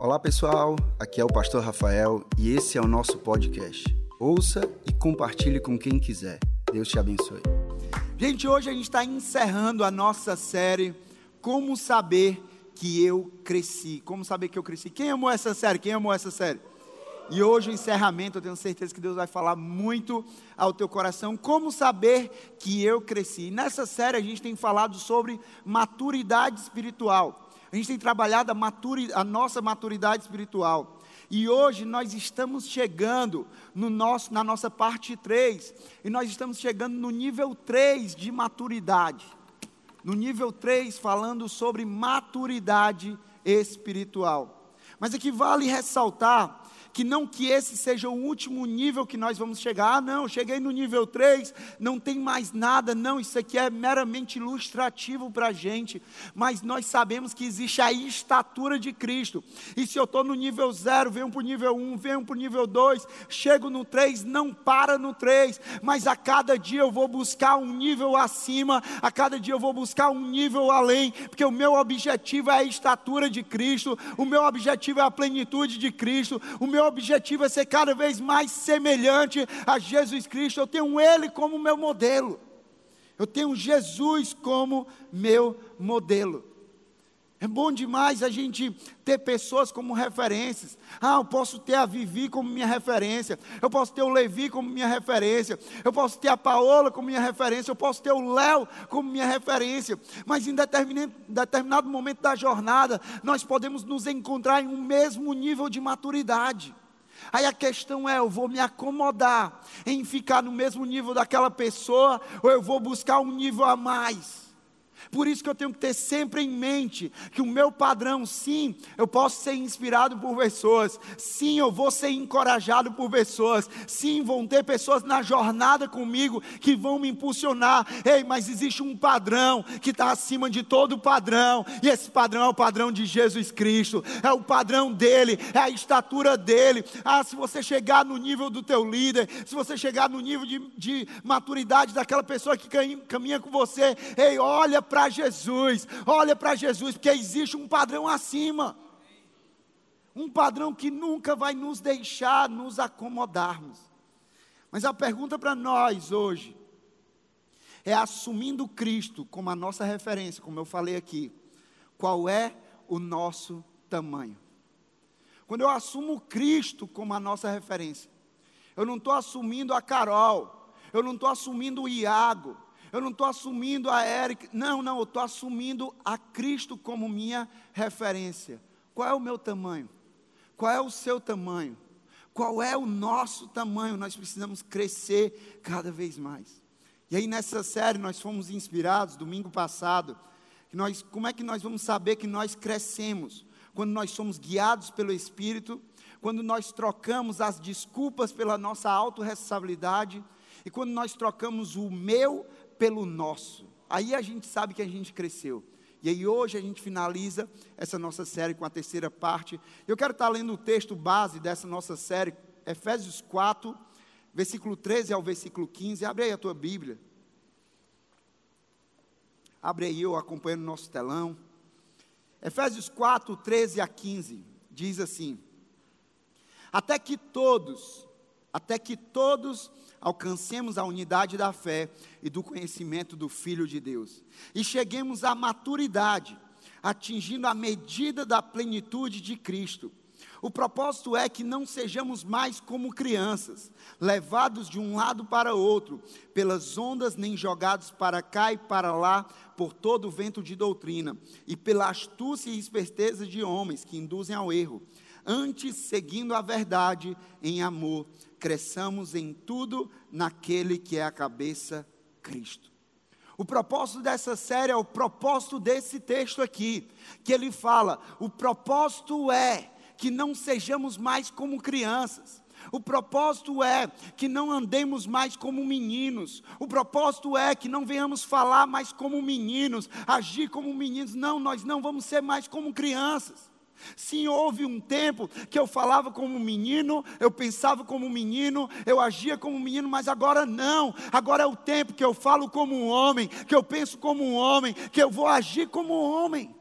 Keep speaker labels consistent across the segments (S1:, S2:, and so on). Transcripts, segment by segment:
S1: Olá pessoal, aqui é o Pastor Rafael e esse é o nosso podcast. Ouça e compartilhe com quem quiser. Deus te abençoe.
S2: Gente, hoje a gente está encerrando a nossa série Como Saber que Eu Cresci. Como saber que eu cresci? Quem amou essa série? Quem amou essa série? E hoje o encerramento, eu tenho certeza que Deus vai falar muito ao teu coração. Como saber que eu cresci? nessa série a gente tem falado sobre maturidade espiritual. A gente tem trabalhado a, maturi, a nossa maturidade espiritual. E hoje nós estamos chegando no nosso, na nossa parte 3, e nós estamos chegando no nível 3 de maturidade. No nível 3, falando sobre maturidade espiritual. Mas aqui vale ressaltar que não que esse seja o último nível que nós vamos chegar. Ah, não, cheguei no nível 3, não tem mais nada. Não, isso aqui é meramente ilustrativo para a gente. Mas nós sabemos que existe a estatura de Cristo. E se eu estou no nível 0, venho para o nível 1, um, venho para o nível 2, chego no 3, não para no 3, mas a cada dia eu vou buscar um nível acima, a cada dia eu vou buscar um nível além, porque o meu objetivo é a estatura de Cristo, o meu objetivo é a plenitude de Cristo, o meu meu objetivo é ser cada vez mais semelhante a Jesus Cristo. Eu tenho Ele como meu modelo. Eu tenho Jesus como meu modelo. É bom demais a gente ter pessoas como referências. Ah, eu posso ter a Vivi como minha referência. Eu posso ter o Levi como minha referência. Eu posso ter a Paola como minha referência. Eu posso ter o Léo como minha referência. Mas em determinado, determinado momento da jornada, nós podemos nos encontrar em um mesmo nível de maturidade. Aí a questão é: eu vou me acomodar em ficar no mesmo nível daquela pessoa, ou eu vou buscar um nível a mais? Por isso que eu tenho que ter sempre em mente que o meu padrão, sim, eu posso ser inspirado por pessoas, sim, eu vou ser encorajado por pessoas, sim, vão ter pessoas na jornada comigo que vão me impulsionar. Ei, mas existe um padrão que está acima de todo padrão, e esse padrão é o padrão de Jesus Cristo, é o padrão dele, é a estatura dele. Ah, se você chegar no nível do teu líder, se você chegar no nível de, de maturidade daquela pessoa que caminha com você, ei, olha para Jesus, olha para Jesus, porque existe um padrão acima. Um padrão que nunca vai nos deixar nos acomodarmos. Mas a pergunta para nós hoje é assumindo Cristo como a nossa referência, como eu falei aqui, qual é o nosso tamanho? Quando eu assumo Cristo como a nossa referência, eu não estou assumindo a Carol, eu não estou assumindo o Iago, eu não estou assumindo a Eric, não, não, eu estou assumindo a Cristo como minha referência. Qual é o meu tamanho? Qual é o seu tamanho? Qual é o nosso tamanho? Nós precisamos crescer cada vez mais. E aí nessa série nós fomos inspirados domingo passado, que nós, como é que nós vamos saber que nós crescemos? Quando nós somos guiados pelo Espírito, quando nós trocamos as desculpas pela nossa autorresponsabilidade e quando nós trocamos o meu pelo nosso. Aí a gente sabe que a gente cresceu. E aí hoje a gente finaliza essa nossa série com a terceira parte. Eu quero estar lendo o texto base dessa nossa série, Efésios 4, versículo 13 ao versículo 15. Abre aí a tua Bíblia. Abre aí, eu acompanho no nosso telão. Efésios 4, 13 a 15, diz assim: Até que todos, até que todos alcancemos a unidade da fé e do conhecimento do Filho de Deus, e cheguemos à maturidade, atingindo a medida da plenitude de Cristo. O propósito é que não sejamos mais como crianças, levados de um lado para outro, pelas ondas, nem jogados para cá e para lá, por todo o vento de doutrina, e pela astúcia e esperteza de homens que induzem ao erro. Antes, seguindo a verdade em amor, cresçamos em tudo naquele que é a cabeça, Cristo. O propósito dessa série é o propósito desse texto aqui, que ele fala: o propósito é que não sejamos mais como crianças. O propósito é que não andemos mais como meninos. O propósito é que não venhamos falar mais como meninos, agir como meninos. Não, nós não vamos ser mais como crianças. Sim, houve um tempo que eu falava como menino, eu pensava como menino, eu agia como menino, mas agora não. Agora é o tempo que eu falo como um homem, que eu penso como um homem, que eu vou agir como um homem.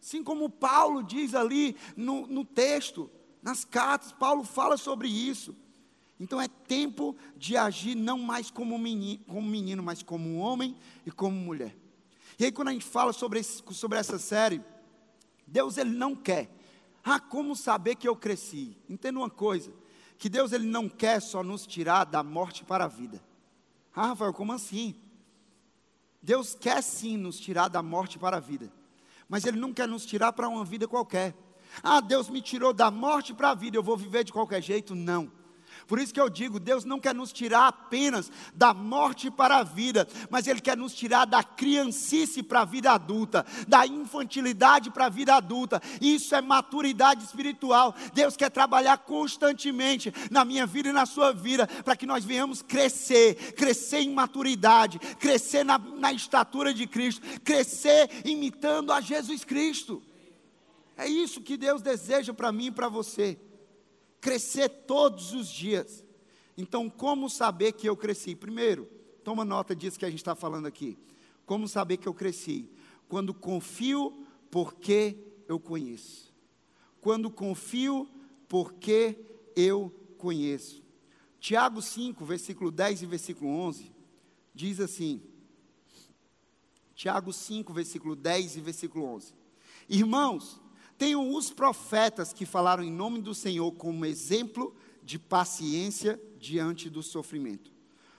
S2: Assim como Paulo diz ali no, no texto, nas cartas, Paulo fala sobre isso. Então é tempo de agir não mais como menino, como menino, mas como homem e como mulher. E aí quando a gente fala sobre, esse, sobre essa série, Deus ele não quer. Ah, como saber que eu cresci? Entenda uma coisa, que Deus ele não quer só nos tirar da morte para a vida. Ah, Rafael, como assim? Deus quer sim nos tirar da morte para a vida mas Ele não quer nos tirar para uma vida qualquer. Ah, Deus me tirou da morte para a vida, eu vou viver de qualquer jeito? Não. Por isso que eu digo, Deus não quer nos tirar apenas da morte para a vida, mas Ele quer nos tirar da criancice para a vida adulta, da infantilidade para a vida adulta. Isso é maturidade espiritual. Deus quer trabalhar constantemente na minha vida e na sua vida, para que nós venhamos crescer, crescer em maturidade, crescer na, na estatura de Cristo, crescer imitando a Jesus Cristo. É isso que Deus deseja para mim e para você crescer todos os dias. Então, como saber que eu cresci? Primeiro, toma nota disso que a gente está falando aqui. Como saber que eu cresci? Quando confio porque eu conheço. Quando confio porque eu conheço. Tiago 5, versículo 10 e versículo 11, diz assim: Tiago 5, versículo 10 e versículo 11. Irmãos, Tenham os profetas que falaram em nome do Senhor como exemplo de paciência diante do sofrimento.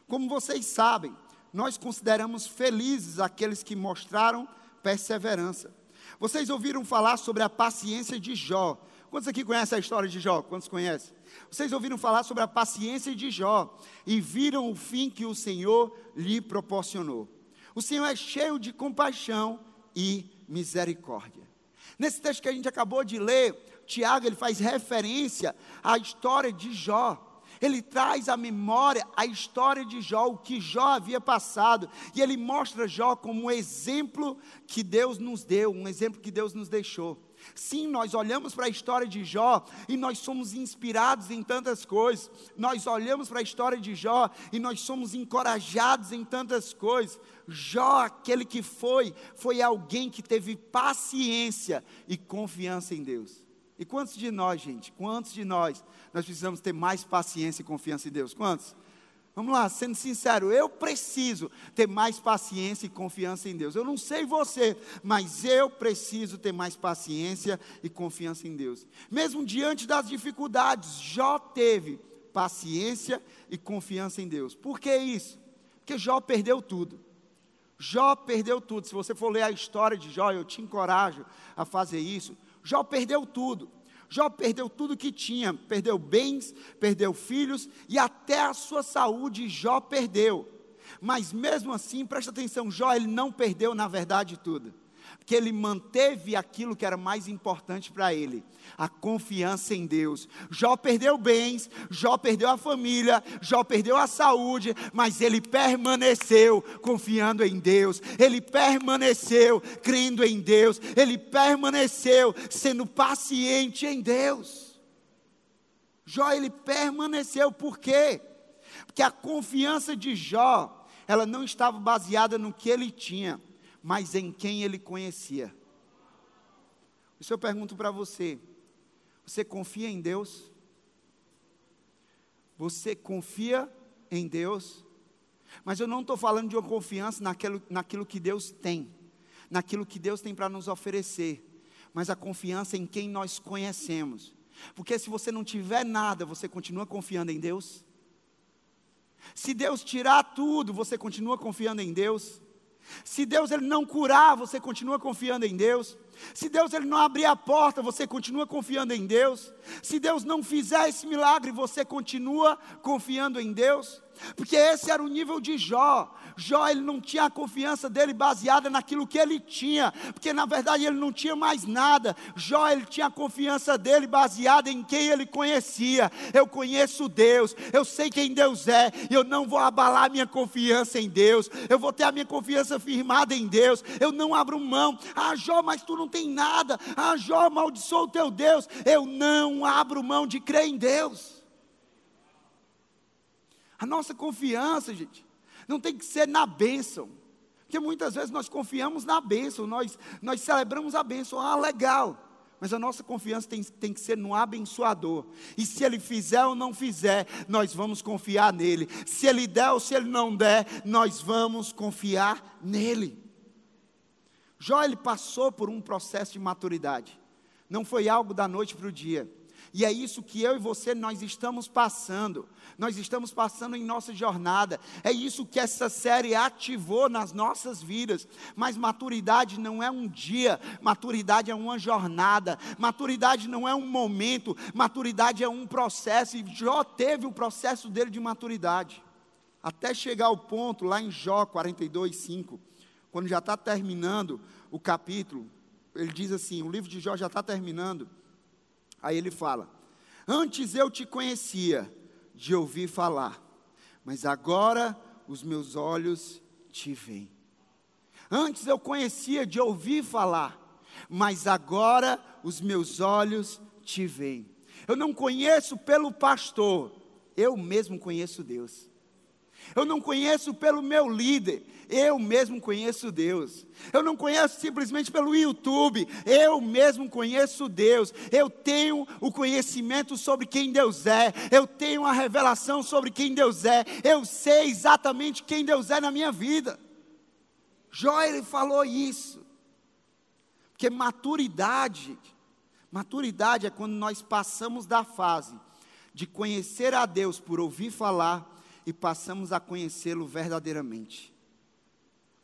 S2: Como vocês sabem, nós consideramos felizes aqueles que mostraram perseverança. Vocês ouviram falar sobre a paciência de Jó. Quantos aqui conhecem a história de Jó? Quantos conhecem? Vocês ouviram falar sobre a paciência de Jó e viram o fim que o Senhor lhe proporcionou. O Senhor é cheio de compaixão e misericórdia. Nesse texto que a gente acabou de ler, Tiago ele faz referência à história de Jó. Ele traz à memória a história de Jó, o que Jó havia passado, e ele mostra Jó como um exemplo que Deus nos deu, um exemplo que Deus nos deixou. Sim, nós olhamos para a história de Jó e nós somos inspirados em tantas coisas. Nós olhamos para a história de Jó e nós somos encorajados em tantas coisas. Jó, aquele que foi, foi alguém que teve paciência e confiança em Deus. E quantos de nós, gente, quantos de nós, nós precisamos ter mais paciência e confiança em Deus? Quantos? Vamos lá, sendo sincero, eu preciso ter mais paciência e confiança em Deus. Eu não sei você, mas eu preciso ter mais paciência e confiança em Deus. Mesmo diante das dificuldades, Jó teve paciência e confiança em Deus. Por que isso? Porque Jó perdeu tudo. Jó perdeu tudo. Se você for ler a história de Jó, eu te encorajo a fazer isso. Jó perdeu tudo. Jó perdeu tudo que tinha, perdeu bens, perdeu filhos e até a sua saúde Jó perdeu. Mas mesmo assim, presta atenção, Jó ele não perdeu na verdade tudo porque ele manteve aquilo que era mais importante para ele, a confiança em Deus. Jó perdeu bens, Jó perdeu a família, Jó perdeu a saúde, mas ele permaneceu confiando em Deus, ele permaneceu crendo em Deus, ele permaneceu sendo paciente em Deus. Jó ele permaneceu, por quê? Porque a confiança de Jó, ela não estava baseada no que ele tinha mas em quem ele conhecia. Isso eu pergunto para você: você confia em Deus? Você confia em Deus? Mas eu não estou falando de uma confiança naquilo, naquilo que Deus tem, naquilo que Deus tem para nos oferecer, mas a confiança em quem nós conhecemos. Porque se você não tiver nada, você continua confiando em Deus? Se Deus tirar tudo, você continua confiando em Deus? Se Deus ele não curar, você continua confiando em Deus. Se Deus ele não abrir a porta, você continua confiando em Deus. Se Deus não fizer esse milagre, você continua confiando em Deus. Porque esse era o nível de Jó. Jó ele não tinha a confiança dele baseada naquilo que ele tinha, porque na verdade ele não tinha mais nada. Jó ele tinha a confiança dele baseada em quem ele conhecia. Eu conheço Deus, eu sei quem Deus é, eu não vou abalar minha confiança em Deus. Eu vou ter a minha confiança firmada em Deus. Eu não abro mão. Ah, Jó, mas tu não tem nada. Ah, Jó, amaldiçoa o teu Deus. Eu não abro mão de crer em Deus. A nossa confiança, gente, não tem que ser na bênção. Porque muitas vezes nós confiamos na bênção, nós, nós celebramos a bênção, ah, legal. Mas a nossa confiança tem, tem que ser no abençoador. E se ele fizer ou não fizer, nós vamos confiar nele. Se ele der ou se ele não der, nós vamos confiar nele. Jó ele passou por um processo de maturidade. Não foi algo da noite para o dia. E é isso que eu e você nós estamos passando. Nós estamos passando em nossa jornada. É isso que essa série ativou nas nossas vidas. Mas maturidade não é um dia, maturidade é uma jornada. Maturidade não é um momento, maturidade é um processo. E Jó teve o processo dele de maturidade. Até chegar ao ponto lá em Jó 42, 5 quando já está terminando o capítulo, ele diz assim: o livro de Jó já está terminando. Aí ele fala: Antes eu te conhecia de ouvir falar, mas agora os meus olhos te veem. Antes eu conhecia de ouvir falar, mas agora os meus olhos te veem. Eu não conheço pelo pastor, eu mesmo conheço Deus. Eu não conheço pelo meu líder, eu mesmo conheço Deus. Eu não conheço simplesmente pelo YouTube, eu mesmo conheço Deus. Eu tenho o conhecimento sobre quem Deus é, eu tenho a revelação sobre quem Deus é, eu sei exatamente quem Deus é na minha vida. Jó ele falou isso. Porque maturidade, maturidade é quando nós passamos da fase de conhecer a Deus por ouvir falar e passamos a conhecê-lo verdadeiramente.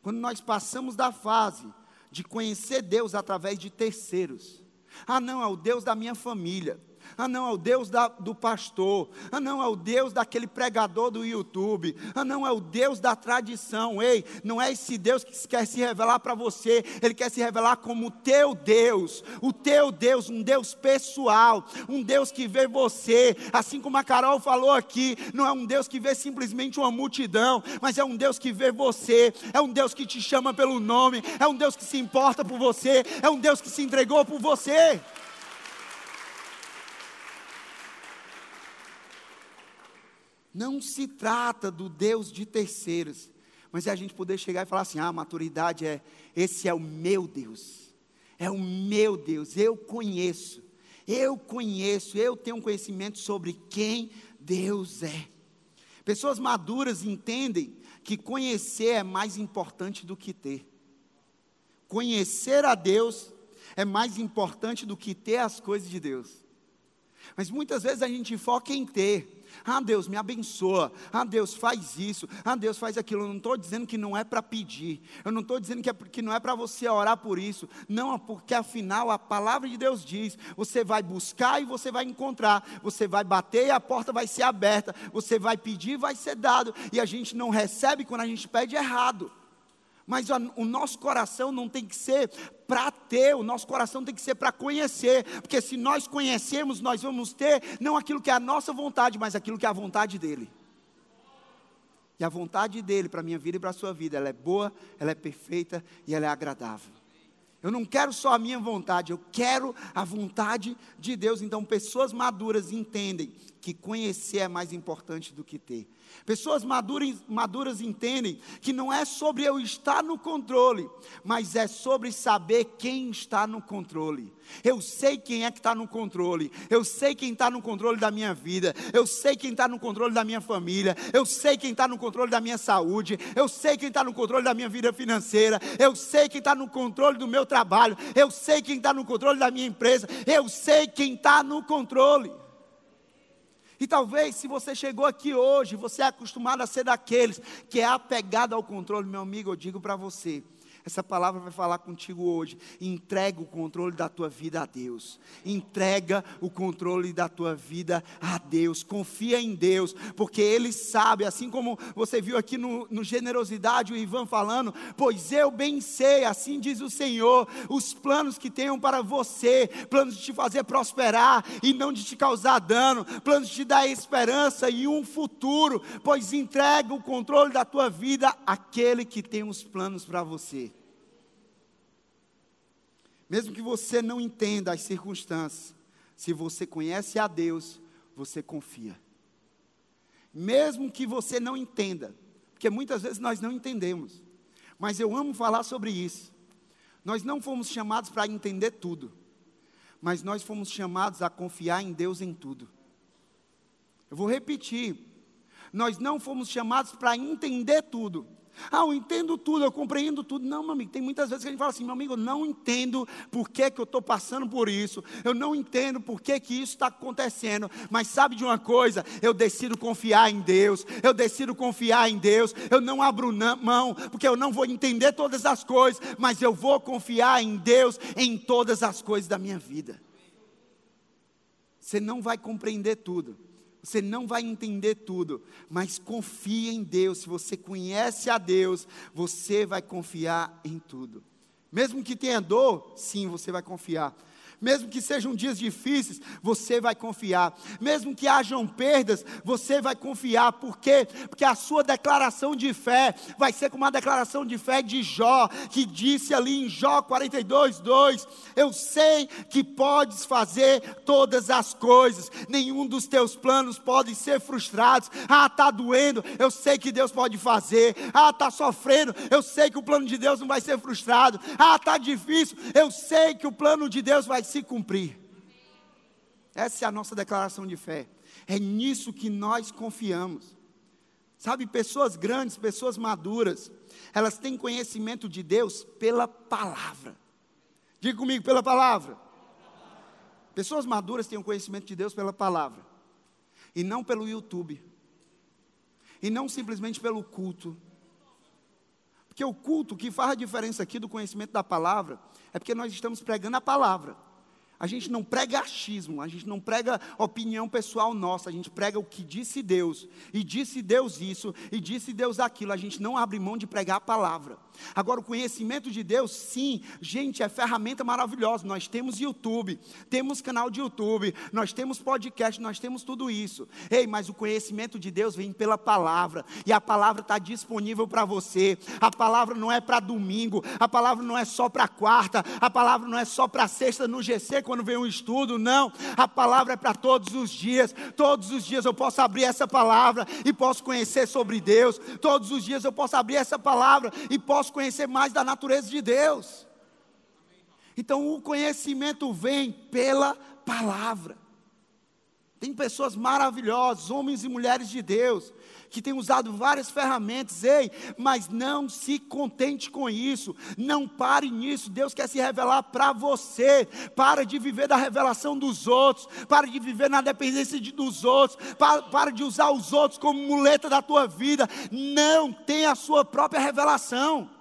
S2: Quando nós passamos da fase de conhecer Deus através de terceiros, ah, não, é o Deus da minha família. Ah, não, é o Deus da, do pastor. Ah, não, é o Deus daquele pregador do YouTube. Ah, não, é o Deus da tradição. Ei, não é esse Deus que quer se revelar para você. Ele quer se revelar como o teu Deus. O teu Deus, um Deus pessoal. Um Deus que vê você. Assim como a Carol falou aqui, não é um Deus que vê simplesmente uma multidão, mas é um Deus que vê você. É um Deus que te chama pelo nome. É um Deus que se importa por você. É um Deus que se entregou por você. Não se trata do Deus de terceiros, mas é a gente poder chegar e falar assim: ah, maturidade é, esse é o meu Deus, é o meu Deus, eu conheço, eu conheço, eu tenho um conhecimento sobre quem Deus é. Pessoas maduras entendem que conhecer é mais importante do que ter. Conhecer a Deus é mais importante do que ter as coisas de Deus. Mas muitas vezes a gente foca em ter, ah, Deus, me abençoa. Ah, Deus, faz isso. Ah, Deus, faz aquilo. Eu não estou dizendo que não é para pedir. Eu não estou dizendo que, é, que não é para você orar por isso. Não, porque afinal a palavra de Deus diz: você vai buscar e você vai encontrar. Você vai bater e a porta vai ser aberta. Você vai pedir e vai ser dado. E a gente não recebe quando a gente pede errado. Mas o nosso coração não tem que ser para ter, o nosso coração tem que ser para conhecer, porque se nós conhecemos, nós vamos ter não aquilo que é a nossa vontade, mas aquilo que é a vontade dEle. E a vontade dEle para a minha vida e para a sua vida, ela é boa, ela é perfeita e ela é agradável. Eu não quero só a minha vontade, eu quero a vontade de Deus. Então, pessoas maduras entendem que conhecer é mais importante do que ter. Pessoas maduras, maduras entendem que não é sobre eu estar no controle, mas é sobre saber quem está no controle. Eu sei quem é que está no controle, eu sei quem está no controle da minha vida, eu sei quem está no controle da minha família, eu sei quem está no controle da minha saúde, eu sei quem está no controle da minha vida financeira, eu sei quem está no controle do meu trabalho, eu sei quem está no controle da minha empresa, eu sei quem está no controle. E talvez, se você chegou aqui hoje, você é acostumado a ser daqueles que é apegado ao controle, meu amigo, eu digo para você, essa palavra vai falar contigo hoje. Entrega o controle da tua vida a Deus. Entrega o controle da tua vida a Deus. Confia em Deus, porque Ele sabe, assim como você viu aqui no, no Generosidade, o Ivan falando, pois eu bem sei, assim diz o Senhor, os planos que tenho para você, planos de te fazer prosperar e não de te causar dano, planos de te dar esperança e um futuro, pois entrega o controle da tua vida àquele que tem os planos para você. Mesmo que você não entenda as circunstâncias, se você conhece a Deus, você confia. Mesmo que você não entenda, porque muitas vezes nós não entendemos, Mas eu amo falar sobre isso. Nós não fomos chamados para entender tudo, mas nós fomos chamados a confiar em Deus em tudo. Eu vou repetir. Nós não fomos chamados para entender tudo, ah, eu entendo tudo, eu compreendo tudo. Não, meu amigo, tem muitas vezes que a gente fala assim, meu amigo, eu não entendo por que, que eu estou passando por isso, eu não entendo por que, que isso está acontecendo, mas sabe de uma coisa? Eu decido confiar em Deus, eu decido confiar em Deus, eu não abro mão, porque eu não vou entender todas as coisas, mas eu vou confiar em Deus em todas as coisas da minha vida. Você não vai compreender tudo, você não vai entender tudo, mas confie em Deus. Se você conhece a Deus, você vai confiar em tudo. Mesmo que tenha dor, sim, você vai confiar. Mesmo que sejam dias difíceis, você vai confiar. Mesmo que hajam perdas, você vai confiar. Por quê? Porque a sua declaração de fé vai ser como uma declaração de fé de Jó, que disse ali em Jó 42, 2: Eu sei que podes fazer todas as coisas, nenhum dos teus planos pode ser frustrados. Ah, está doendo, eu sei que Deus pode fazer. Ah, está sofrendo, eu sei que o plano de Deus não vai ser frustrado. Ah, está difícil, eu sei que o plano de Deus vai se cumprir. Essa é a nossa declaração de fé. É nisso que nós confiamos. Sabe, pessoas grandes, pessoas maduras, elas têm conhecimento de Deus pela palavra. Diga comigo, pela palavra. Pessoas maduras têm o conhecimento de Deus pela palavra. E não pelo YouTube. E não simplesmente pelo culto. Porque o culto, que faz a diferença aqui do conhecimento da palavra, é porque nós estamos pregando a palavra. A gente não prega achismo, a gente não prega opinião pessoal nossa, a gente prega o que disse Deus, e disse Deus isso, e disse Deus aquilo, a gente não abre mão de pregar a palavra. Agora, o conhecimento de Deus, sim, gente, é ferramenta maravilhosa. Nós temos YouTube, temos canal de YouTube, nós temos podcast, nós temos tudo isso. Ei, mas o conhecimento de Deus vem pela palavra, e a palavra está disponível para você. A palavra não é para domingo, a palavra não é só para quarta, a palavra não é só para sexta no GC quando vem um estudo, não. A palavra é para todos os dias. Todos os dias eu posso abrir essa palavra e posso conhecer sobre Deus. Todos os dias eu posso abrir essa palavra e posso conhecer mais da natureza de Deus. Então o conhecimento vem pela palavra. Tem pessoas maravilhosas, homens e mulheres de Deus, que têm usado várias ferramentas, ei, mas não se contente com isso, não pare nisso. Deus quer se revelar para você. Para de viver da revelação dos outros, para de viver na dependência de, dos outros, para, para de usar os outros como muleta da tua vida. Não tem a sua própria revelação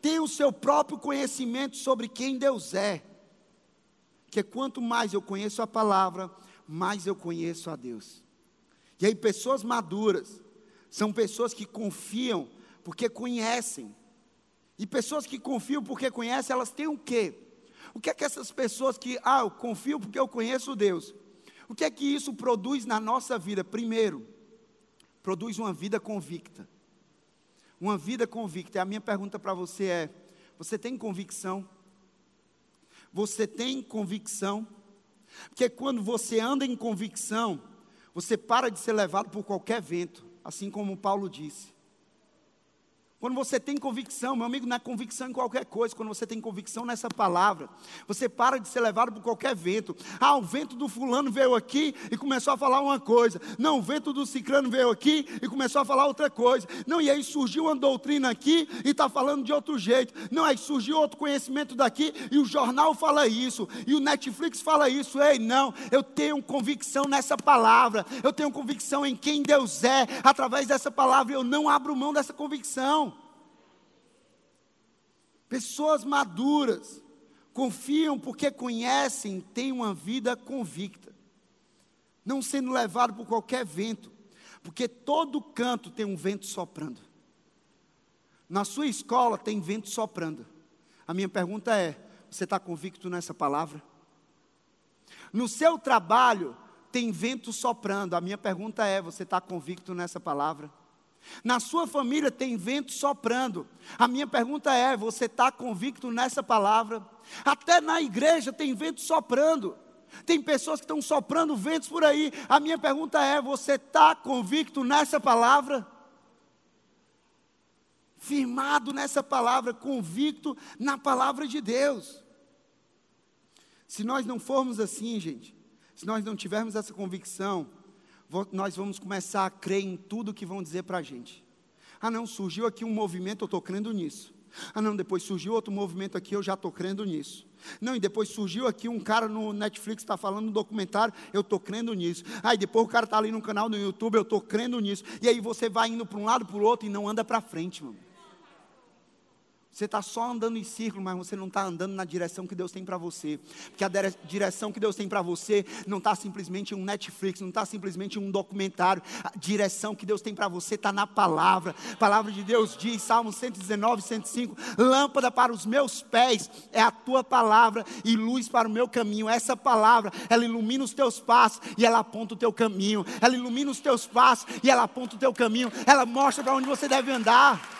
S2: tem o seu próprio conhecimento sobre quem Deus é. Que quanto mais eu conheço a palavra, mais eu conheço a Deus. E aí, pessoas maduras são pessoas que confiam porque conhecem. E pessoas que confiam porque conhecem, elas têm o quê? O que é que essas pessoas que, ah, eu confio porque eu conheço Deus. O que é que isso produz na nossa vida? Primeiro, produz uma vida convicta uma vida convicta. E a minha pergunta para você é: você tem convicção? Você tem convicção? Porque quando você anda em convicção, você para de ser levado por qualquer vento, assim como Paulo disse. Quando você tem convicção, meu amigo, não é convicção em qualquer coisa, quando você tem convicção nessa palavra, você para de ser levado por qualquer vento. Ah, o vento do fulano veio aqui e começou a falar uma coisa. Não, o vento do ciclano veio aqui e começou a falar outra coisa. Não, e aí surgiu uma doutrina aqui e está falando de outro jeito. Não, aí surgiu outro conhecimento daqui e o jornal fala isso, e o Netflix fala isso. Ei, não, eu tenho convicção nessa palavra, eu tenho convicção em quem Deus é, através dessa palavra, eu não abro mão dessa convicção. Pessoas maduras confiam porque conhecem, têm uma vida convicta, não sendo levado por qualquer vento, porque todo canto tem um vento soprando. Na sua escola tem vento soprando. A minha pergunta é: você está convicto nessa palavra? No seu trabalho tem vento soprando. A minha pergunta é: você está convicto nessa palavra? Na sua família tem vento soprando. A minha pergunta é: você está convicto nessa palavra? Até na igreja tem vento soprando. Tem pessoas que estão soprando ventos por aí. A minha pergunta é: você está convicto nessa palavra? firmado nessa palavra, convicto na palavra de Deus. Se nós não formos assim, gente, se nós não tivermos essa convicção, nós vamos começar a crer em tudo que vão dizer para a gente. Ah, não, surgiu aqui um movimento, eu estou crendo nisso. Ah, não, depois surgiu outro movimento aqui, eu já estou crendo nisso. Não, e depois surgiu aqui um cara no Netflix está falando um documentário, eu estou crendo nisso. Aí depois o cara está ali no canal no YouTube, eu estou crendo nisso. E aí você vai indo para um lado para o outro e não anda para frente, mano. Você está só andando em círculo, mas você não está andando na direção que Deus tem para você. Porque a direção que Deus tem para você não está simplesmente um Netflix, não está simplesmente um documentário. A direção que Deus tem para você está na palavra. A palavra de Deus diz, Salmo 119, 105: Lâmpada para os meus pés é a tua palavra e luz para o meu caminho. Essa palavra, ela ilumina os teus passos e ela aponta o teu caminho. Ela ilumina os teus passos e ela aponta o teu caminho. Ela mostra para onde você deve andar.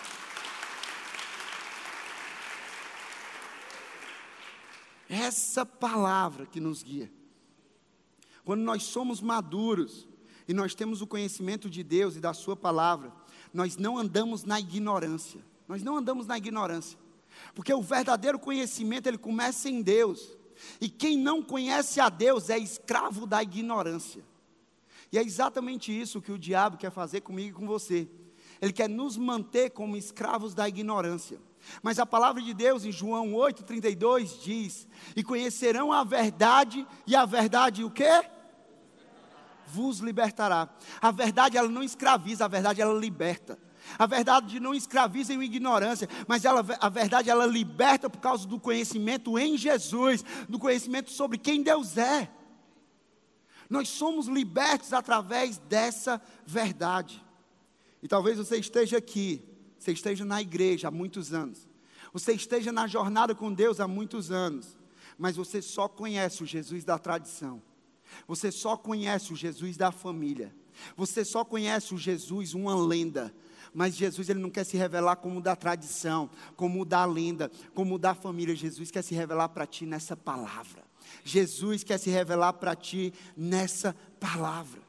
S2: Essa palavra que nos guia. Quando nós somos maduros e nós temos o conhecimento de Deus e da Sua palavra, nós não andamos na ignorância. Nós não andamos na ignorância. Porque o verdadeiro conhecimento ele começa em Deus. E quem não conhece a Deus é escravo da ignorância. E é exatamente isso que o diabo quer fazer comigo e com você. Ele quer nos manter como escravos da ignorância. Mas a palavra de Deus em João 8:32 diz: "E conhecerão a verdade, e a verdade o quê? Vos libertará. A verdade ela não escraviza, a verdade ela liberta. A verdade não escraviza em ignorância, mas ela, a verdade ela liberta por causa do conhecimento em Jesus, do conhecimento sobre quem Deus é. Nós somos libertos através dessa verdade. E talvez você esteja aqui você esteja na igreja há muitos anos, você esteja na jornada com Deus há muitos anos, mas você só conhece o Jesus da tradição, você só conhece o Jesus da família, você só conhece o Jesus, uma lenda, mas Jesus ele não quer se revelar como da tradição, como da lenda, como da família. Jesus quer se revelar para ti nessa palavra. Jesus quer se revelar para ti nessa palavra.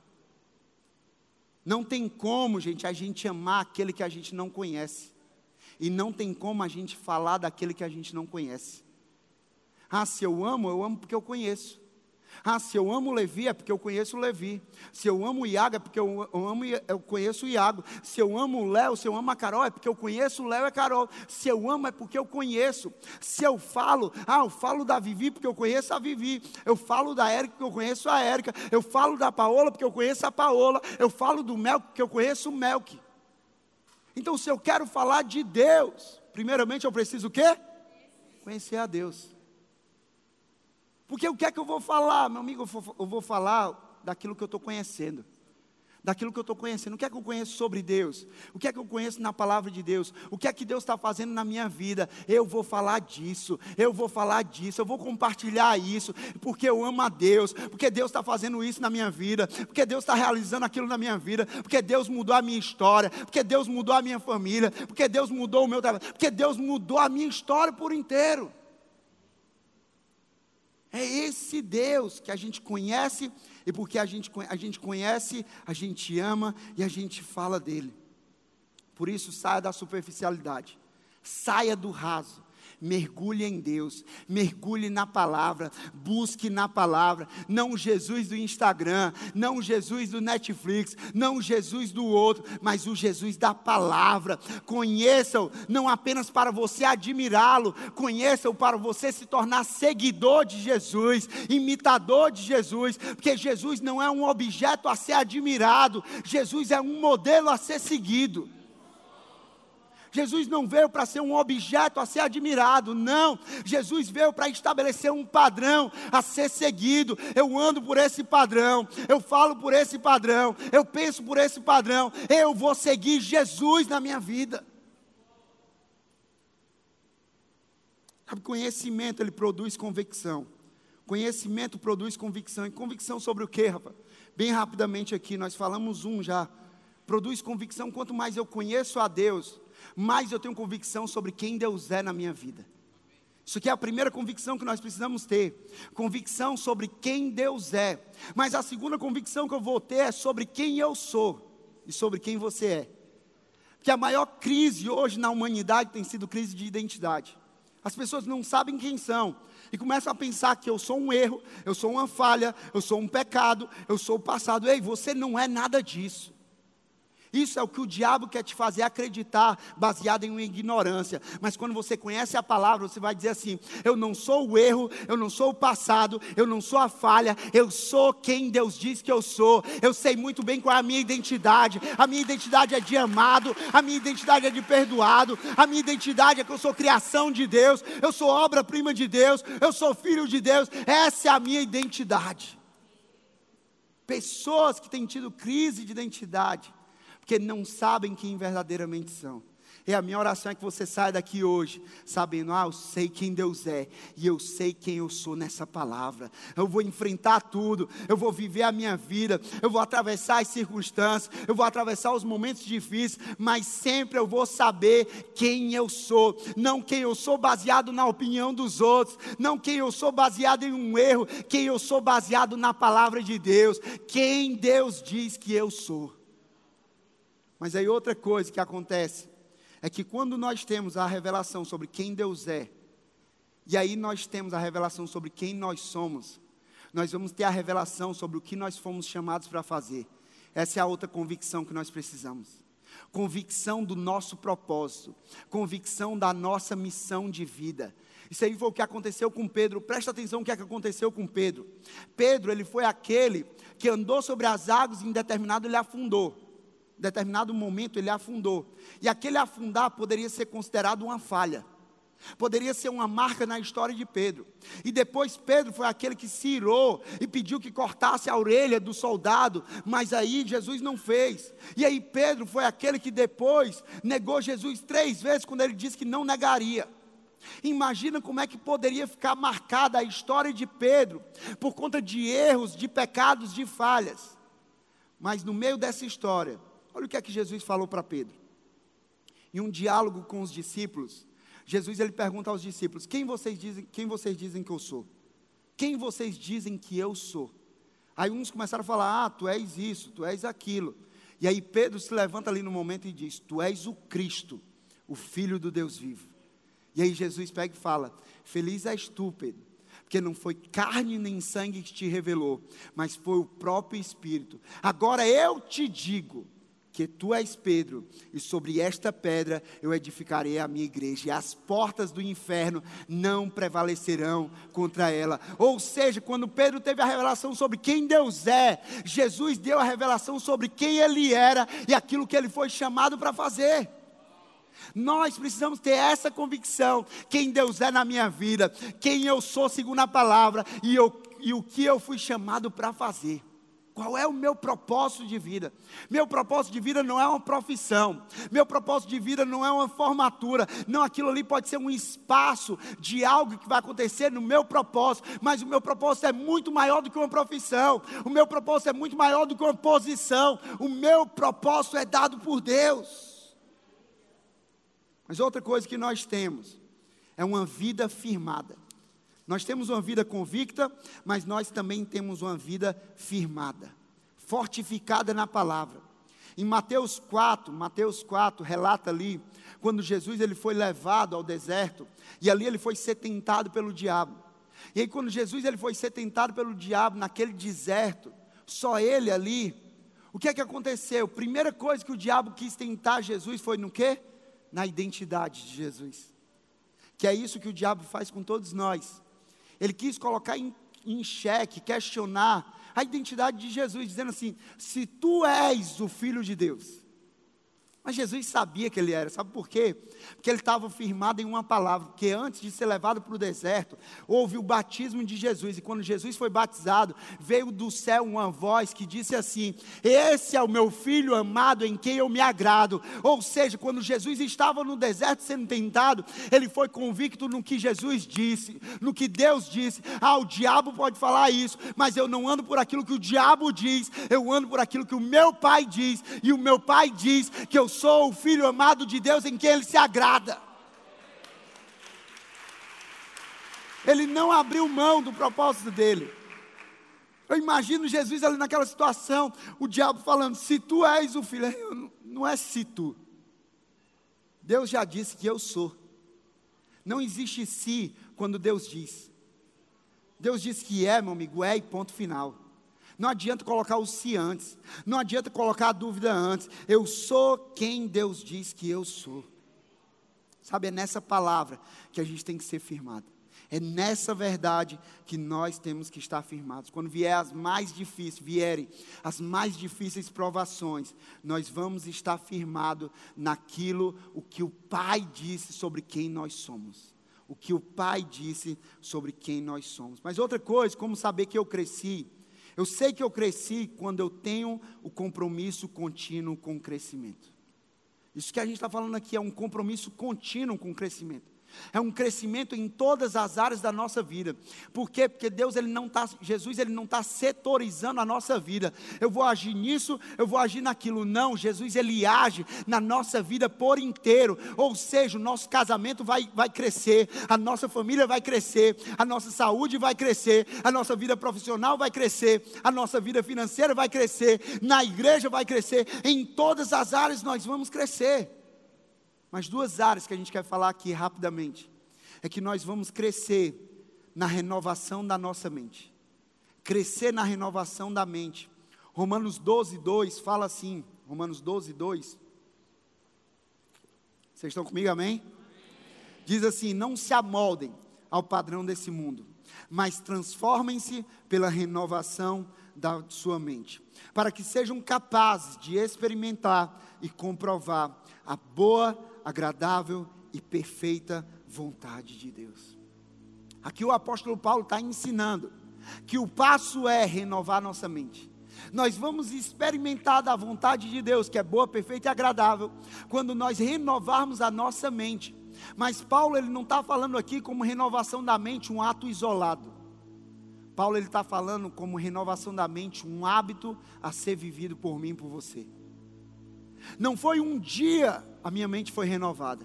S2: Não tem como, gente, a gente amar aquele que a gente não conhece. E não tem como a gente falar daquele que a gente não conhece. Ah, se eu amo, eu amo porque eu conheço. Ah, se eu amo Levi é porque eu conheço Levi. Se eu amo Iago é porque eu, amo, eu conheço o Iago. Se eu amo o Léo, se eu amo a Carol é porque eu conheço o Léo e a Carol. Se eu amo é porque eu conheço. Se eu falo, ah, eu falo da Vivi porque eu conheço a Vivi. Eu falo da Érica porque eu conheço a Érica. Eu falo da Paola porque eu conheço a Paola. Eu falo do Melk porque eu conheço o Melk. Então, se eu quero falar de Deus, primeiramente eu preciso o quê? Conhecer a Deus. Porque o que é que eu vou falar, meu amigo? Eu vou falar daquilo que eu estou conhecendo. Daquilo que eu estou conhecendo. O que é que eu conheço sobre Deus? O que é que eu conheço na palavra de Deus? O que é que Deus está fazendo na minha vida? Eu vou falar disso. Eu vou falar disso. Eu vou compartilhar isso. Porque eu amo a Deus. Porque Deus está fazendo isso na minha vida. Porque Deus está realizando aquilo na minha vida. Porque Deus mudou a minha história. Porque Deus mudou a minha família. Porque Deus mudou o meu trabalho. Porque Deus mudou a minha história por inteiro. É esse Deus que a gente conhece, e porque a gente, a gente conhece, a gente ama e a gente fala dele. Por isso, saia da superficialidade, saia do raso, mergulhe em Deus, mergulhe na palavra, busque na palavra, não Jesus do Instagram, não Jesus do Netflix, não Jesus do outro, mas o Jesus da palavra. Conheça-o, não apenas para você admirá-lo, conheça-o para você se tornar seguidor de Jesus, imitador de Jesus, porque Jesus não é um objeto a ser admirado, Jesus é um modelo a ser seguido. Jesus não veio para ser um objeto a ser admirado, não. Jesus veio para estabelecer um padrão a ser seguido. Eu ando por esse padrão, eu falo por esse padrão, eu penso por esse padrão. Eu vou seguir Jesus na minha vida. Sabe, conhecimento ele produz convicção. Conhecimento produz convicção. E convicção sobre o quê, rapaz? Bem rapidamente aqui, nós falamos um já. Produz convicção, quanto mais eu conheço a Deus, mais eu tenho convicção sobre quem Deus é na minha vida. Isso aqui é a primeira convicção que nós precisamos ter. Convicção sobre quem Deus é. Mas a segunda convicção que eu vou ter é sobre quem eu sou e sobre quem você é. que a maior crise hoje na humanidade tem sido crise de identidade. As pessoas não sabem quem são e começam a pensar que eu sou um erro, eu sou uma falha, eu sou um pecado, eu sou o passado. Ei, você não é nada disso. Isso é o que o diabo quer te fazer acreditar, baseado em uma ignorância. Mas quando você conhece a palavra, você vai dizer assim: Eu não sou o erro, eu não sou o passado, eu não sou a falha, eu sou quem Deus diz que eu sou. Eu sei muito bem qual é a minha identidade. A minha identidade é de amado, a minha identidade é de perdoado, a minha identidade é que eu sou criação de Deus, eu sou obra-prima de Deus, eu sou filho de Deus. Essa é a minha identidade. Pessoas que têm tido crise de identidade porque não sabem quem verdadeiramente são. E a minha oração é que você saia daqui hoje sabendo, ah, eu sei quem Deus é e eu sei quem eu sou nessa palavra. Eu vou enfrentar tudo, eu vou viver a minha vida, eu vou atravessar as circunstâncias, eu vou atravessar os momentos difíceis, mas sempre eu vou saber quem eu sou, não quem eu sou baseado na opinião dos outros, não quem eu sou baseado em um erro, quem eu sou baseado na palavra de Deus, quem Deus diz que eu sou. Mas aí outra coisa que acontece é que quando nós temos a revelação sobre quem Deus é, e aí nós temos a revelação sobre quem nós somos, nós vamos ter a revelação sobre o que nós fomos chamados para fazer. Essa é a outra convicção que nós precisamos. Convicção do nosso propósito, convicção da nossa missão de vida. Isso aí foi o que aconteceu com Pedro. Presta atenção no que, é que aconteceu com Pedro. Pedro, ele foi aquele que andou sobre as águas e em determinado ele afundou determinado momento ele afundou. E aquele afundar poderia ser considerado uma falha. Poderia ser uma marca na história de Pedro. E depois Pedro foi aquele que se irou e pediu que cortasse a orelha do soldado, mas aí Jesus não fez. E aí Pedro foi aquele que depois negou Jesus três vezes quando ele disse que não negaria. Imagina como é que poderia ficar marcada a história de Pedro por conta de erros, de pecados, de falhas. Mas no meio dessa história, Olha o que é que Jesus falou para Pedro. Em um diálogo com os discípulos, Jesus ele pergunta aos discípulos: quem vocês dizem, quem vocês dizem que eu sou? Quem vocês dizem que eu sou? Aí uns começaram a falar: Ah, tu és isso, tu és aquilo. E aí Pedro se levanta ali no momento e diz: Tu és o Cristo, o Filho do Deus vivo. E aí Jesus pega e fala: Feliz és tu, Pedro, porque não foi carne nem sangue que te revelou, mas foi o próprio Espírito. Agora eu te digo que tu és Pedro, e sobre esta pedra eu edificarei a minha igreja, e as portas do inferno não prevalecerão contra ela. Ou seja, quando Pedro teve a revelação sobre quem Deus é, Jesus deu a revelação sobre quem ele era e aquilo que ele foi chamado para fazer. Nós precisamos ter essa convicção: quem Deus é na minha vida, quem eu sou segundo a palavra e, eu, e o que eu fui chamado para fazer. Qual é o meu propósito de vida? Meu propósito de vida não é uma profissão, meu propósito de vida não é uma formatura, não, aquilo ali pode ser um espaço de algo que vai acontecer no meu propósito, mas o meu propósito é muito maior do que uma profissão, o meu propósito é muito maior do que uma posição, o meu propósito é dado por Deus. Mas outra coisa que nós temos é uma vida firmada. Nós temos uma vida convicta, mas nós também temos uma vida firmada, fortificada na palavra. Em Mateus 4, Mateus 4 relata ali quando Jesus ele foi levado ao deserto e ali ele foi ser tentado pelo diabo. E aí quando Jesus ele foi ser tentado pelo diabo naquele deserto, só ele ali, o que é que aconteceu? Primeira coisa que o diabo quis tentar Jesus foi no quê? Na identidade de Jesus. Que é isso que o diabo faz com todos nós. Ele quis colocar em, em xeque, questionar a identidade de Jesus, dizendo assim: se tu és o filho de Deus, mas Jesus sabia que ele era, sabe por quê? Porque ele estava firmado em uma palavra, que antes de ser levado para o deserto, houve o batismo de Jesus, e quando Jesus foi batizado, veio do céu uma voz que disse assim: Esse é o meu filho amado em quem eu me agrado. Ou seja, quando Jesus estava no deserto sendo tentado, ele foi convicto no que Jesus disse, no que Deus disse. Ah, o diabo pode falar isso, mas eu não ando por aquilo que o diabo diz, eu ando por aquilo que o meu pai diz, e o meu pai diz que eu sou o filho amado de Deus em quem ele se agrada. Ele não abriu mão do propósito dele. Eu imagino Jesus ali naquela situação, o diabo falando: Se tu és o filho, não é se tu, Deus já disse que eu sou. Não existe se quando Deus diz. Deus diz que é, meu amigo, é e ponto final. Não adianta colocar o se antes. Não adianta colocar a dúvida antes. Eu sou quem Deus diz que eu sou. Sabe, é nessa palavra que a gente tem que ser firmado. É nessa verdade que nós temos que estar firmados. Quando vier as mais difíceis, vierem as mais difíceis provações, nós vamos estar firmados naquilo o que o Pai disse sobre quem nós somos. O que o Pai disse sobre quem nós somos. Mas outra coisa, como saber que eu cresci? Eu sei que eu cresci quando eu tenho o compromisso contínuo com o crescimento. Isso que a gente está falando aqui é um compromisso contínuo com o crescimento. É um crescimento em todas as áreas da nossa vida. Por quê? Porque Deus, ele não está, Jesus, ele não está setorizando a nossa vida. Eu vou agir nisso, eu vou agir naquilo. Não, Jesus, ele age na nossa vida por inteiro. Ou seja, o nosso casamento vai, vai crescer, a nossa família vai crescer, a nossa saúde vai crescer, a nossa vida profissional vai crescer, a nossa vida financeira vai crescer, na igreja vai crescer, em todas as áreas nós vamos crescer. Mas duas áreas que a gente quer falar aqui rapidamente é que nós vamos crescer na renovação da nossa mente. Crescer na renovação da mente. Romanos 12, 2 fala assim, Romanos 12, 2. Vocês estão comigo, amém? Diz assim: não se amoldem ao padrão desse mundo, mas transformem-se pela renovação da sua mente, para que sejam capazes de experimentar e comprovar a boa, agradável e perfeita vontade de Deus. Aqui o apóstolo Paulo está ensinando que o passo é renovar nossa mente. Nós vamos experimentar da vontade de Deus, que é boa, perfeita e agradável, quando nós renovarmos a nossa mente. Mas Paulo ele não está falando aqui como renovação da mente, um ato isolado. Paulo ele está falando como renovação da mente, um hábito a ser vivido por mim e por você. Não foi um dia a minha mente foi renovada.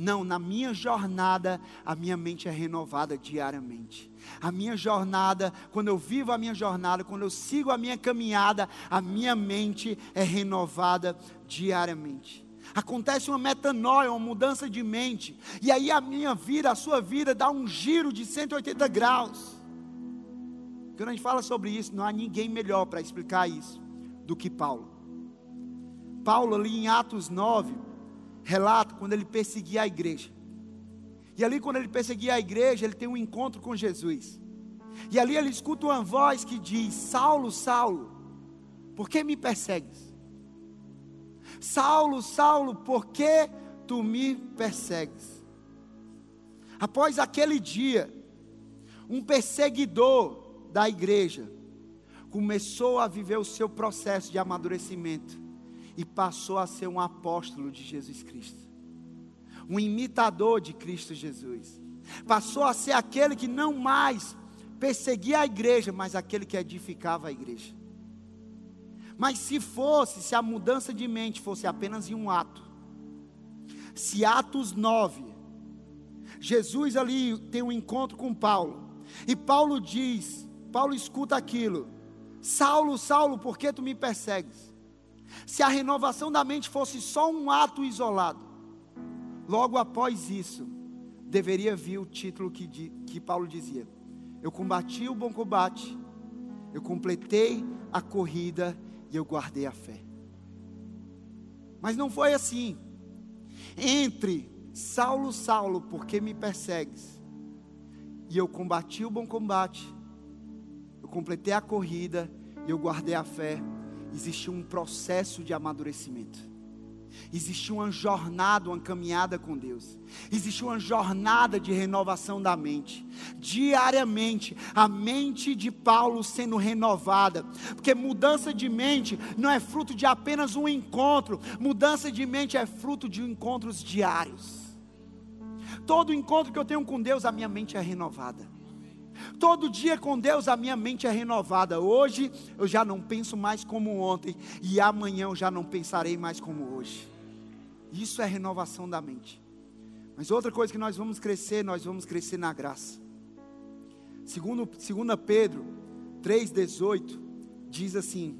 S2: Não, na minha jornada, a minha mente é renovada diariamente. A minha jornada, quando eu vivo a minha jornada, quando eu sigo a minha caminhada, a minha mente é renovada diariamente. Acontece uma metanoia, uma mudança de mente, e aí a minha vida, a sua vida, dá um giro de 180 graus. Quando a gente fala sobre isso, não há ninguém melhor para explicar isso do que Paulo. Paulo, ali em Atos 9, relata quando ele perseguia a igreja. E ali, quando ele perseguia a igreja, ele tem um encontro com Jesus. E ali ele escuta uma voz que diz: Saulo, Saulo, por que me persegues? Saulo, Saulo, por que tu me persegues? Após aquele dia, um perseguidor da igreja começou a viver o seu processo de amadurecimento e passou a ser um apóstolo de Jesus Cristo, um imitador de Cristo Jesus. Passou a ser aquele que não mais perseguia a igreja, mas aquele que edificava a igreja. Mas se fosse, se a mudança de mente fosse apenas em um ato, se Atos 9, Jesus ali tem um encontro com Paulo, e Paulo diz, Paulo escuta aquilo: Saulo, Saulo, por que tu me persegues? Se a renovação da mente fosse só um ato isolado, logo após isso, deveria vir o título que, que Paulo dizia: Eu combati o bom combate, eu completei a corrida e eu guardei a fé. Mas não foi assim. Entre Saulo, Saulo, por que me persegues? E eu combati o bom combate, eu completei a corrida e eu guardei a fé existia um processo de amadurecimento. Existia uma jornada, uma caminhada com Deus. Existia uma jornada de renovação da mente. Diariamente, a mente de Paulo sendo renovada. Porque mudança de mente não é fruto de apenas um encontro. Mudança de mente é fruto de encontros diários. Todo encontro que eu tenho com Deus, a minha mente é renovada. Todo dia com Deus a minha mente é renovada. Hoje eu já não penso mais como ontem, e amanhã eu já não pensarei mais como hoje. Isso é renovação da mente. Mas outra coisa que nós vamos crescer, nós vamos crescer na graça. Segundo, segundo Pedro 3,18, diz assim: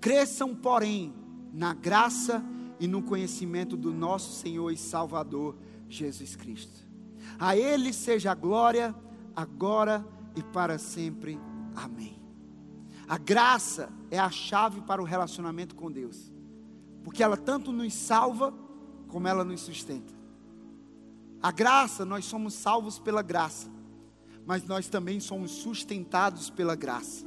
S2: Cresçam, porém, na graça e no conhecimento do nosso Senhor e Salvador Jesus Cristo. A Ele seja a glória, agora e para sempre. Amém. A graça é a chave para o relacionamento com Deus, porque ela tanto nos salva, como ela nos sustenta. A graça, nós somos salvos pela graça, mas nós também somos sustentados pela graça.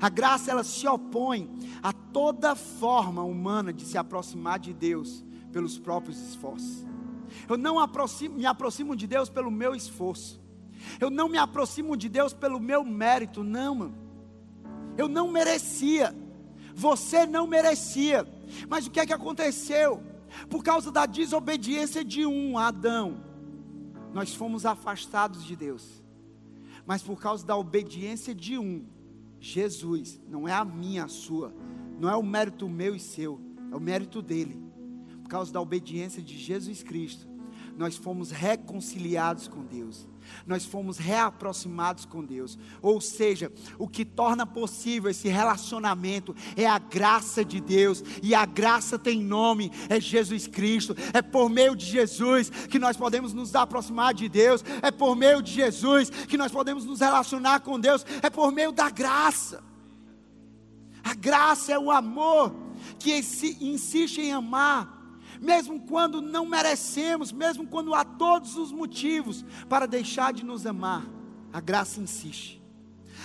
S2: A graça ela se opõe a toda forma humana de se aproximar de Deus pelos próprios esforços. Eu não aproximo, me aproximo de Deus pelo meu esforço. Eu não me aproximo de Deus pelo meu mérito, não, mano. Eu não merecia. Você não merecia. Mas o que é que aconteceu? Por causa da desobediência de um, Adão, nós fomos afastados de Deus. Mas por causa da obediência de um, Jesus, não é a minha, a sua, não é o mérito meu e seu, é o mérito dele. Por causa da obediência de Jesus Cristo, nós fomos reconciliados com Deus nós fomos reaproximados com Deus. Ou seja, o que torna possível esse relacionamento é a graça de Deus, e a graça tem nome, é Jesus Cristo. É por meio de Jesus que nós podemos nos aproximar de Deus, é por meio de Jesus que nós podemos nos relacionar com Deus, é por meio da graça. A graça é o amor que insiste em amar mesmo quando não merecemos, mesmo quando há todos os motivos para deixar de nos amar, a graça insiste.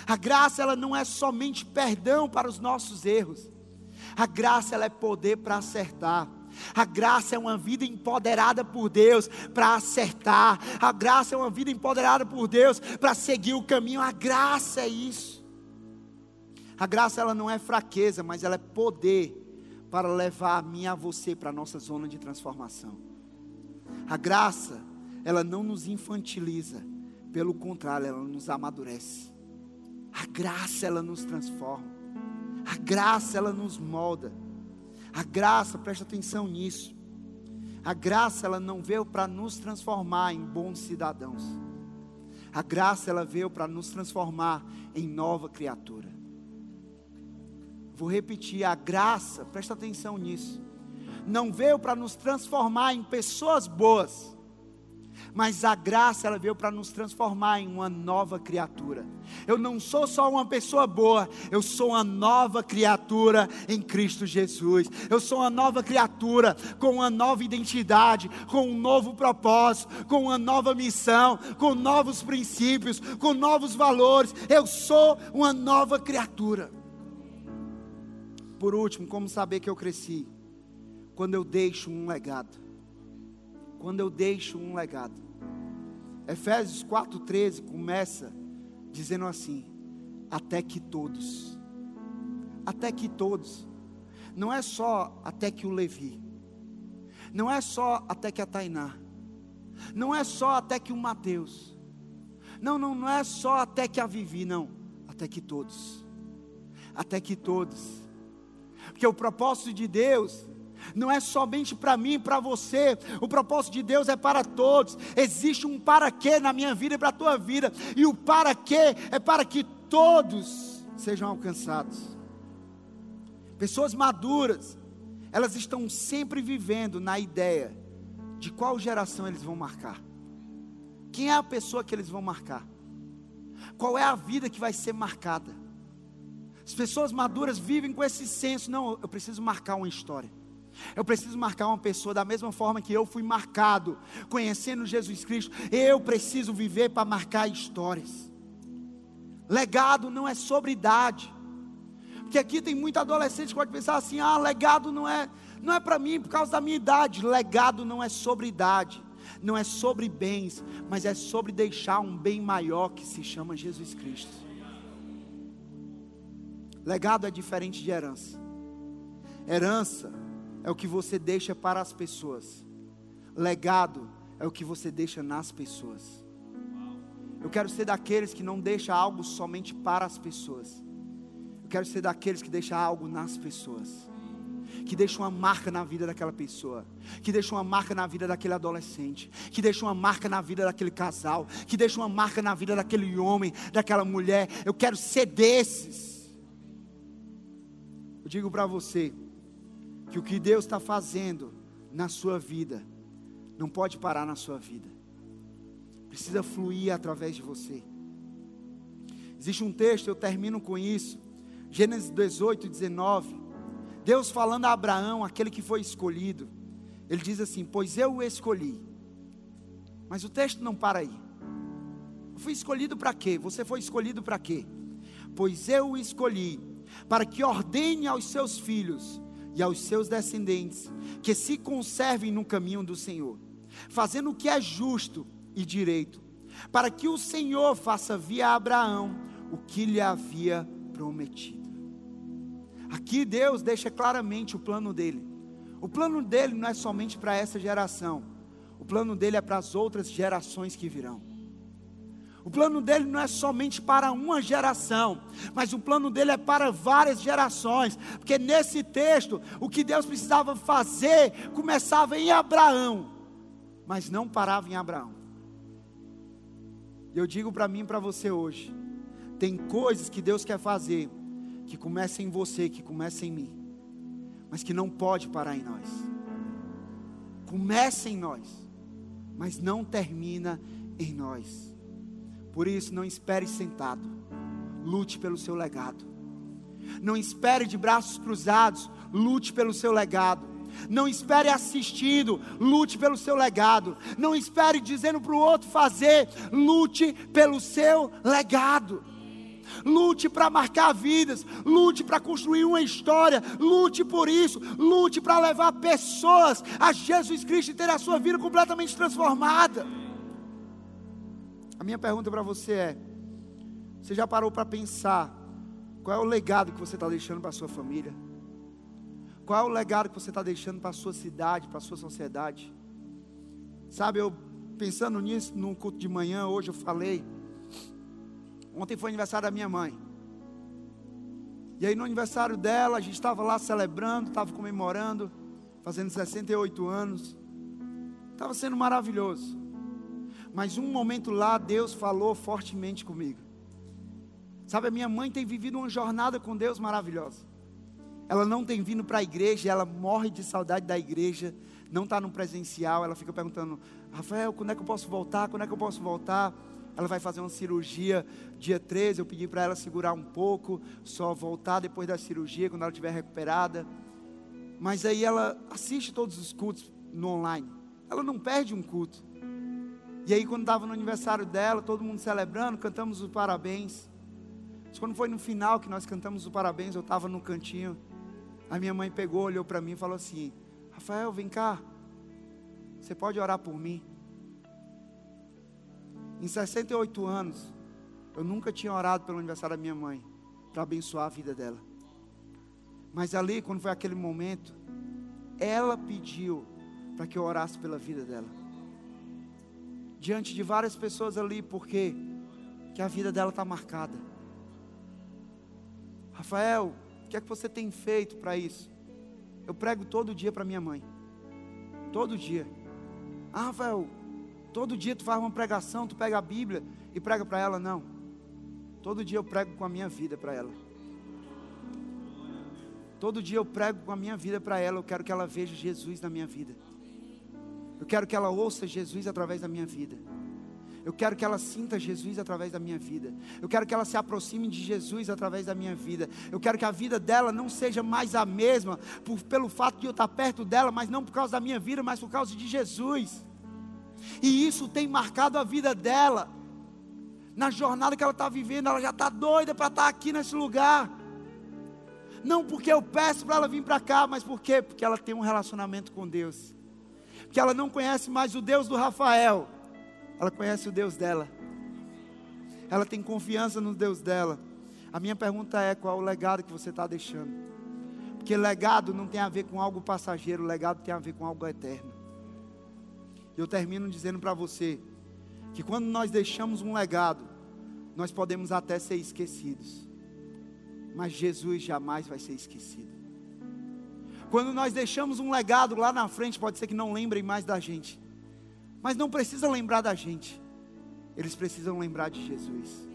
S2: A graça ela não é somente perdão para os nossos erros. A graça ela é poder para acertar. A graça é uma vida empoderada por Deus para acertar. A graça é uma vida empoderada por Deus para seguir o caminho. A graça é isso. A graça ela não é fraqueza, mas ela é poder para levar a mim e a você para a nossa zona de transformação. A graça, ela não nos infantiliza, pelo contrário, ela nos amadurece. A graça, ela nos transforma. A graça, ela nos molda. A graça, presta atenção nisso. A graça, ela não veio para nos transformar em bons cidadãos. A graça, ela veio para nos transformar em nova criatura. Vou repetir: a graça, presta atenção nisso, não veio para nos transformar em pessoas boas, mas a graça ela veio para nos transformar em uma nova criatura. Eu não sou só uma pessoa boa, eu sou uma nova criatura em Cristo Jesus. Eu sou uma nova criatura com uma nova identidade, com um novo propósito, com uma nova missão, com novos princípios, com novos valores. Eu sou uma nova criatura. Por último, como saber que eu cresci? Quando eu deixo um legado. Quando eu deixo um legado. Efésios 4,13 começa dizendo assim: até que todos. Até que todos. Não é só até que o Levi. Não é só até que a Tainá. Não é só até que o Mateus. Não, não, não é só até que a Vivi, não. Até que todos. Até que todos porque o propósito de Deus não é somente para mim para você, o propósito de Deus é para todos. Existe um para quê na minha vida e para a tua vida, e o para quê é para que todos sejam alcançados. Pessoas maduras, elas estão sempre vivendo na ideia de qual geração eles vão marcar. Quem é a pessoa que eles vão marcar? Qual é a vida que vai ser marcada? As pessoas maduras vivem com esse senso: não, eu preciso marcar uma história. Eu preciso marcar uma pessoa da mesma forma que eu fui marcado, conhecendo Jesus Cristo. Eu preciso viver para marcar histórias. Legado não é sobre idade. Porque aqui tem muito adolescente que pode pensar assim: ah, legado não é, não é para mim por causa da minha idade. Legado não é sobre idade, não é sobre bens, mas é sobre deixar um bem maior que se chama Jesus Cristo. Legado é diferente de herança. Herança é o que você deixa para as pessoas. Legado é o que você deixa nas pessoas. Eu quero ser daqueles que não deixa algo somente para as pessoas. Eu quero ser daqueles que deixa algo nas pessoas. Que deixa uma marca na vida daquela pessoa, que deixa uma marca na vida daquele adolescente, que deixa uma marca na vida daquele casal, que deixa uma marca na vida daquele homem, daquela mulher. Eu quero ser desses. Eu digo para você, que o que Deus está fazendo na sua vida não pode parar na sua vida, precisa fluir através de você. Existe um texto, eu termino com isso, Gênesis 18, 19. Deus falando a Abraão, aquele que foi escolhido, ele diz assim: Pois eu o escolhi. Mas o texto não para aí. Eu fui escolhido para quê? Você foi escolhido para quê? Pois eu o escolhi para que ordene aos seus filhos e aos seus descendentes que se conservem no caminho do Senhor, fazendo o que é justo e direito, para que o Senhor faça via Abraão o que lhe havia prometido. Aqui Deus deixa claramente o plano dele. O plano dele não é somente para essa geração, o plano dele é para as outras gerações que virão. O plano dele não é somente para uma geração, mas o plano dele é para várias gerações, porque nesse texto, o que Deus precisava fazer começava em Abraão, mas não parava em Abraão. Eu digo para mim e para você hoje: tem coisas que Deus quer fazer, que começa em você, que começa em mim, mas que não pode parar em nós. Começa em nós, mas não termina em nós. Por isso, não espere sentado. Lute pelo seu legado. Não espere de braços cruzados. Lute pelo seu legado. Não espere assistindo, lute pelo seu legado. Não espere dizendo para o outro fazer, lute pelo seu legado. Lute para marcar vidas, lute para construir uma história, lute por isso, lute para levar pessoas a Jesus Cristo e ter a sua vida completamente transformada. Minha pergunta para você é: você já parou para pensar qual é o legado que você está deixando para a sua família? Qual é o legado que você está deixando para a sua cidade, para a sua sociedade? Sabe, eu pensando nisso no culto de manhã, hoje eu falei. Ontem foi aniversário da minha mãe. E aí no aniversário dela, a gente estava lá celebrando, estava comemorando, fazendo 68 anos. Estava sendo maravilhoso. Mas um momento lá, Deus falou fortemente comigo. Sabe, a minha mãe tem vivido uma jornada com Deus maravilhosa. Ela não tem vindo para a igreja, ela morre de saudade da igreja, não está no presencial. Ela fica perguntando: Rafael, quando é que eu posso voltar? Quando é que eu posso voltar? Ela vai fazer uma cirurgia dia 13. Eu pedi para ela segurar um pouco, só voltar depois da cirurgia, quando ela estiver recuperada. Mas aí ela assiste todos os cultos no online. Ela não perde um culto. E aí, quando estava no aniversário dela, todo mundo celebrando, cantamos os parabéns. Mas quando foi no final que nós cantamos os parabéns, eu estava no cantinho. A minha mãe pegou, olhou para mim e falou assim: Rafael, vem cá. Você pode orar por mim? Em 68 anos, eu nunca tinha orado pelo aniversário da minha mãe, para abençoar a vida dela. Mas ali, quando foi aquele momento, ela pediu para que eu orasse pela vida dela diante de várias pessoas ali, porque que a vida dela está marcada. Rafael, o que é que você tem feito para isso? Eu prego todo dia para minha mãe. Todo dia. Ah, Rafael, todo dia tu faz uma pregação, tu pega a Bíblia e prega para ela? Não. Todo dia eu prego com a minha vida para ela. Todo dia eu prego com a minha vida para ela. Eu quero que ela veja Jesus na minha vida. Eu quero que ela ouça Jesus através da minha vida. Eu quero que ela sinta Jesus através da minha vida. Eu quero que ela se aproxime de Jesus através da minha vida. Eu quero que a vida dela não seja mais a mesma por, pelo fato de eu estar perto dela, mas não por causa da minha vida, mas por causa de Jesus. E isso tem marcado a vida dela. Na jornada que ela está vivendo, ela já está doida para estar aqui nesse lugar. Não porque eu peço para ela vir para cá, mas por quê? Porque ela tem um relacionamento com Deus que ela não conhece mais o Deus do Rafael, ela conhece o Deus dela. Ela tem confiança no Deus dela. A minha pergunta é: qual o legado que você está deixando? Porque legado não tem a ver com algo passageiro, legado tem a ver com algo eterno. Eu termino dizendo para você que quando nós deixamos um legado, nós podemos até ser esquecidos, mas Jesus jamais vai ser esquecido. Quando nós deixamos um legado lá na frente, pode ser que não lembrem mais da gente. Mas não precisa lembrar da gente. Eles precisam lembrar de Jesus.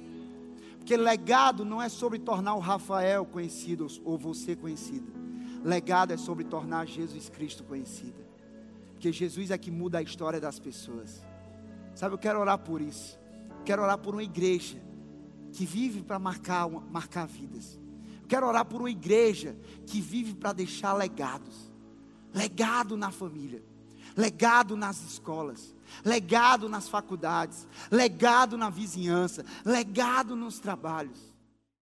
S2: Porque legado não é sobre tornar o Rafael conhecido ou você conhecida. Legado é sobre tornar Jesus Cristo conhecido. Porque Jesus é que muda a história das pessoas. Sabe, eu quero orar por isso. Quero orar por uma igreja que vive para marcar, marcar vidas. Quero orar por uma igreja que vive para deixar legados. Legado na família, legado nas escolas, legado nas faculdades, legado na vizinhança, legado nos trabalhos.